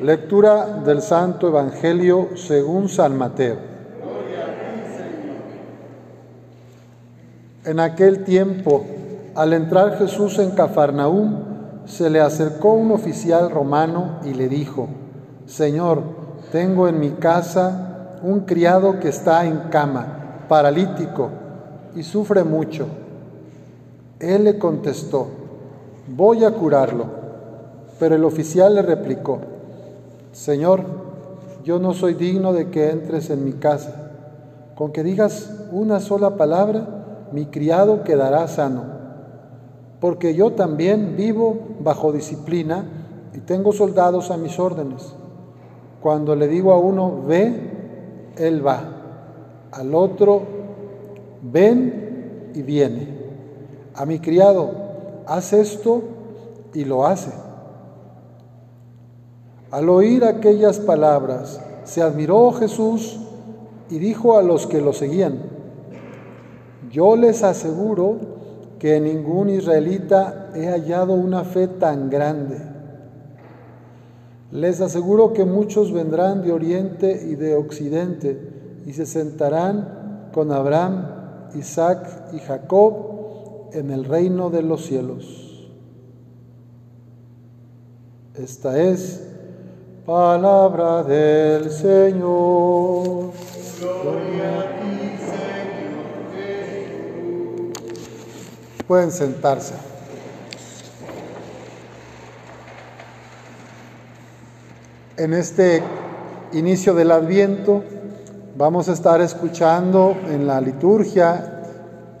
Lectura del Santo Evangelio según San Mateo. En aquel tiempo, al entrar Jesús en Cafarnaúm, se le acercó un oficial romano y le dijo, Señor, tengo en mi casa un criado que está en cama, paralítico, y sufre mucho. Él le contestó, voy a curarlo. Pero el oficial le replicó, Señor, yo no soy digno de que entres en mi casa. Con que digas una sola palabra, mi criado quedará sano. Porque yo también vivo bajo disciplina y tengo soldados a mis órdenes. Cuando le digo a uno, ve, él va. Al otro, ven y viene. A mi criado, haz esto y lo hace. Al oír aquellas palabras, se admiró Jesús y dijo a los que lo seguían, yo les aseguro que ningún israelita he hallado una fe tan grande. Les aseguro que muchos vendrán de oriente y de occidente y se sentarán con Abraham, Isaac y Jacob en el reino de los cielos. Esta es Palabra del Señor. Gloria a ti, Señor Pueden sentarse. En este inicio del Adviento vamos a estar escuchando en la liturgia,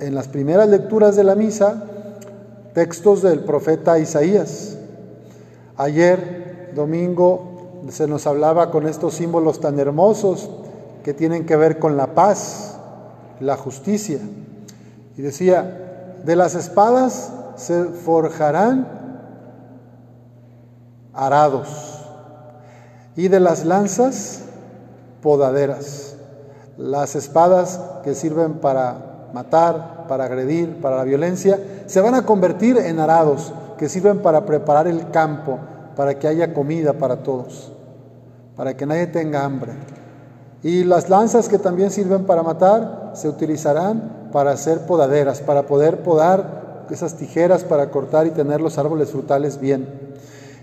en las primeras lecturas de la misa, textos del profeta Isaías. Ayer, domingo, se nos hablaba con estos símbolos tan hermosos que tienen que ver con la paz, la justicia. Y decía, de las espadas se forjarán arados y de las lanzas podaderas. Las espadas que sirven para matar, para agredir, para la violencia, se van a convertir en arados que sirven para preparar el campo, para que haya comida para todos para que nadie tenga hambre. Y las lanzas que también sirven para matar se utilizarán para hacer podaderas, para poder podar esas tijeras para cortar y tener los árboles frutales bien.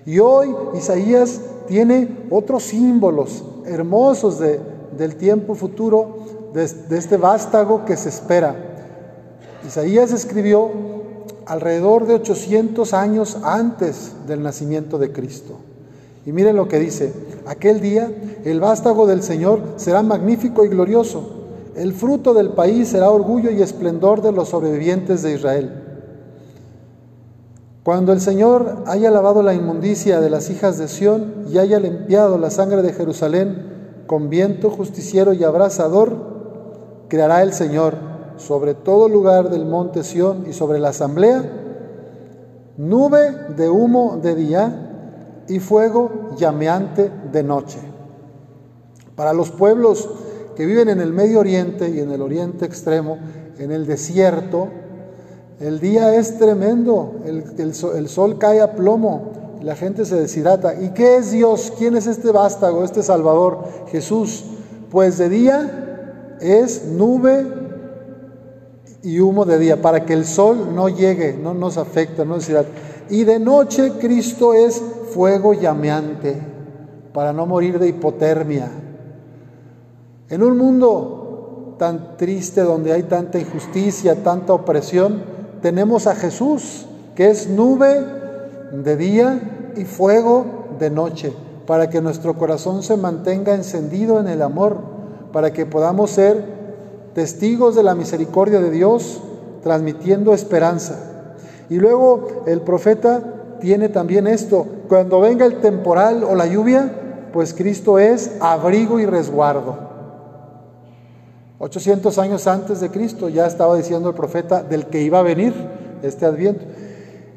Y hoy Isaías tiene otros símbolos hermosos de, del tiempo futuro, de, de este vástago que se espera. Isaías escribió alrededor de 800 años antes del nacimiento de Cristo. Y miren lo que dice, aquel día el vástago del Señor será magnífico y glorioso, el fruto del país será orgullo y esplendor de los sobrevivientes de Israel. Cuando el Señor haya lavado la inmundicia de las hijas de Sión y haya limpiado la sangre de Jerusalén con viento justiciero y abrasador, creará el Señor sobre todo lugar del monte Sión y sobre la asamblea nube de humo de día y fuego llameante de noche. Para los pueblos que viven en el Medio Oriente y en el Oriente Extremo, en el desierto, el día es tremendo, el, sol, cae a plomo, la gente se deshidrata. ¿Y qué es Dios? ¿Quién es este vástago, este Salvador? Jesús. Pues de día es nube y humo de día, para que el sol no llegue, no nos afecte, no deshidrate. Y de noche Cristo es fuego llameante para no morir de hipotermia. En un mundo tan triste donde hay tanta injusticia, tanta opresión, tenemos a Jesús, que es nube de día y fuego de noche, para que nuestro corazón se mantenga encendido en el amor, para que podamos ser testigos de la misericordia de Dios, transmitiendo esperanza. Y luego el profeta tiene también esto, cuando venga el temporal o la lluvia, pues Cristo es abrigo y resguardo. 800 años antes de Cristo ya estaba diciendo el profeta del que iba a venir este adviento.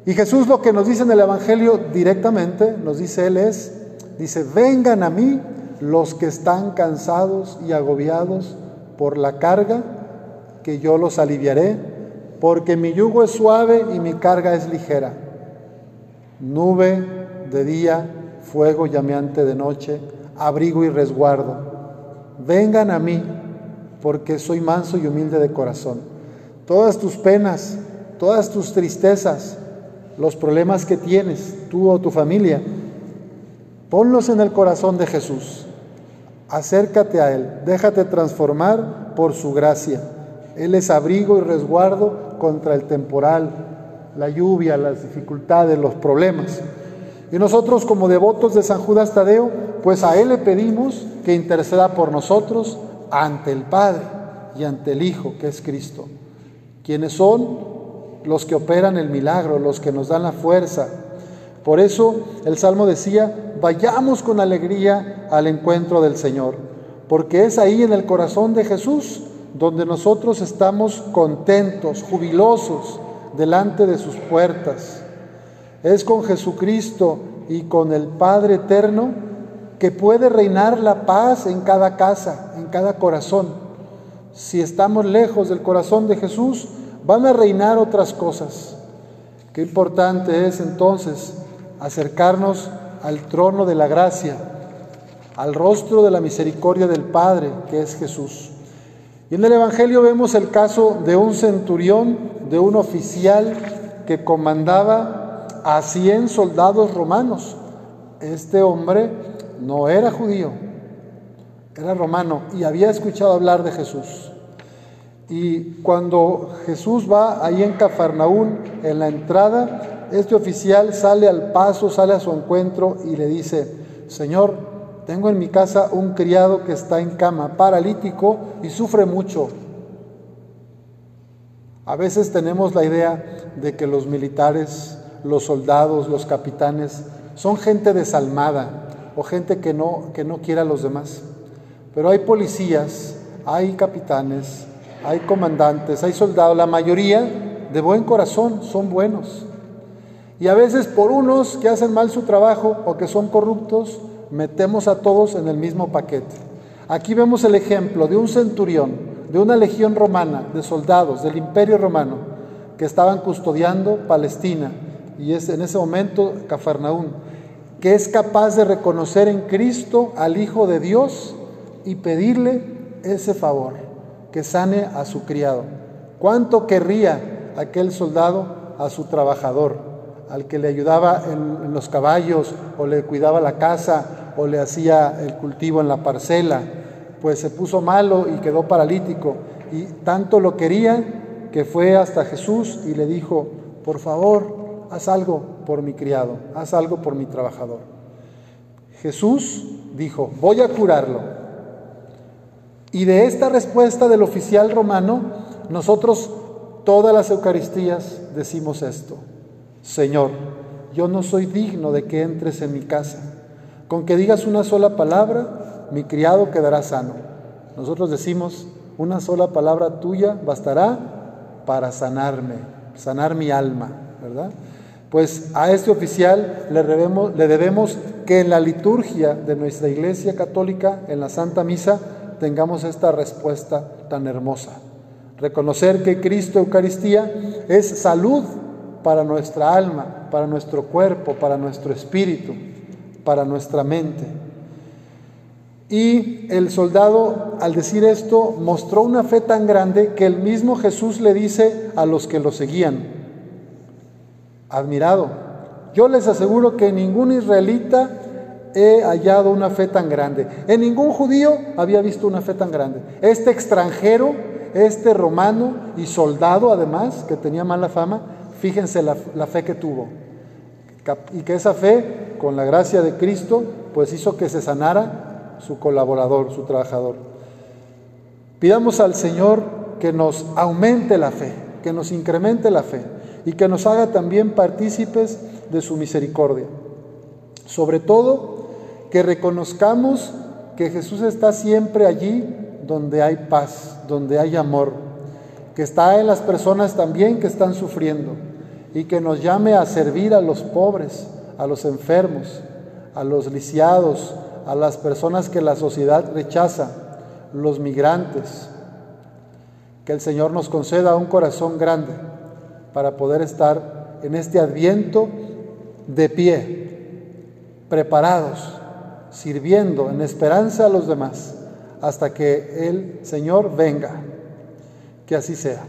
Y Jesús lo que nos dice en el Evangelio directamente, nos dice Él es, dice, vengan a mí los que están cansados y agobiados por la carga, que yo los aliviaré, porque mi yugo es suave y mi carga es ligera nube de día, fuego llameante de noche, abrigo y resguardo. Vengan a mí, porque soy manso y humilde de corazón. Todas tus penas, todas tus tristezas, los problemas que tienes, tú o tu familia, ponlos en el corazón de Jesús. Acércate a Él, déjate transformar por su gracia. Él es abrigo y resguardo contra el temporal, la lluvia, las dificultades, los problemas. Y nosotros como devotos de San Judas Tadeo, pues a Él le pedimos que interceda por nosotros ante el Padre y ante el Hijo, que es Cristo, quienes son los que operan el milagro, los que nos dan la fuerza. Por eso el Salmo decía, vayamos con alegría al encuentro del Señor, porque es ahí en el corazón de Jesús donde nosotros estamos contentos, jubilosos, delante de sus puertas. Es con Jesucristo y con el Padre eterno que puede reinar la paz en cada casa, en cada corazón. Si estamos lejos del corazón de Jesús, van a reinar otras cosas. Qué importante es entonces acercarnos al trono de la gracia, al rostro de la misericordia del Padre, que es Jesús. Y en el Evangelio vemos el caso de un centurión, de un oficial que comandaba a 100 soldados romanos. Este hombre no era judío, era romano y había escuchado hablar de Jesús. Y cuando Jesús va ahí en Cafarnaún, en la entrada, este oficial sale al paso, sale a su encuentro y le dice, Señor, tengo en mi casa un criado que está en cama, paralítico y sufre mucho. A veces tenemos la idea de que los militares, los soldados, los capitanes son gente desalmada o gente que no, que no quiere a los demás. Pero hay policías, hay capitanes, hay comandantes, hay soldados, la mayoría de buen corazón son buenos. Y a veces por unos que hacen mal su trabajo o que son corruptos, metemos a todos en el mismo paquete. Aquí vemos el ejemplo de un centurión, de una legión romana, de soldados del imperio romano, que estaban custodiando Palestina, y es en ese momento Cafarnaún, que es capaz de reconocer en Cristo al Hijo de Dios y pedirle ese favor que sane a su criado. ¿Cuánto querría aquel soldado a su trabajador, al que le ayudaba en, los caballos o le cuidaba la casa o le hacía el cultivo en la parcela? Pues se puso malo y quedó paralítico. Y tanto lo quería que fue hasta Jesús y le dijo, por favor, haz algo por mi criado, haz algo por mi trabajador. Jesús dijo, voy a curarlo. Y de esta respuesta del oficial romano, nosotros todas las Eucaristías decimos esto. Señor, yo no soy digno de que entres en mi casa. Con que digas una sola palabra, mi criado quedará sano. Nosotros decimos, una sola palabra tuya bastará para sanarme, sanar mi alma, ¿verdad? Pues a este oficial le debemos, le debemos que en la liturgia de nuestra Iglesia Católica, en la Santa Misa, tengamos esta respuesta tan hermosa. Reconocer que Cristo Eucaristía es salud para nuestra alma, para nuestro cuerpo, para nuestro espíritu, para nuestra mente. Y el soldado, al decir esto, mostró una fe tan grande que el mismo Jesús le dice a los que lo seguían, admirado, yo les aseguro que ningún israelita he hallado una fe tan grande. En ningún judío había visto una fe tan grande. Este extranjero, este romano y soldado además, que tenía mala fama, fíjense la, fe que tuvo. Y que esa fe, con la gracia de Cristo, pues hizo que se sanara su colaborador, su trabajador. Pidamos al Señor que nos aumente la fe, que nos incremente la fe y que nos haga también partícipes de su misericordia. Sobre todo, que reconozcamos que Jesús está siempre allí donde hay paz, donde hay amor, que está en las personas también que están sufriendo y que nos llame a servir a los pobres, a los enfermos, a los lisiados, a las personas que la sociedad rechaza, los migrantes. Que el Señor nos conceda un corazón grande para poder estar en este adviento de pie preparados, sirviendo en esperanza a los demás, hasta que el Señor venga. Que así sea.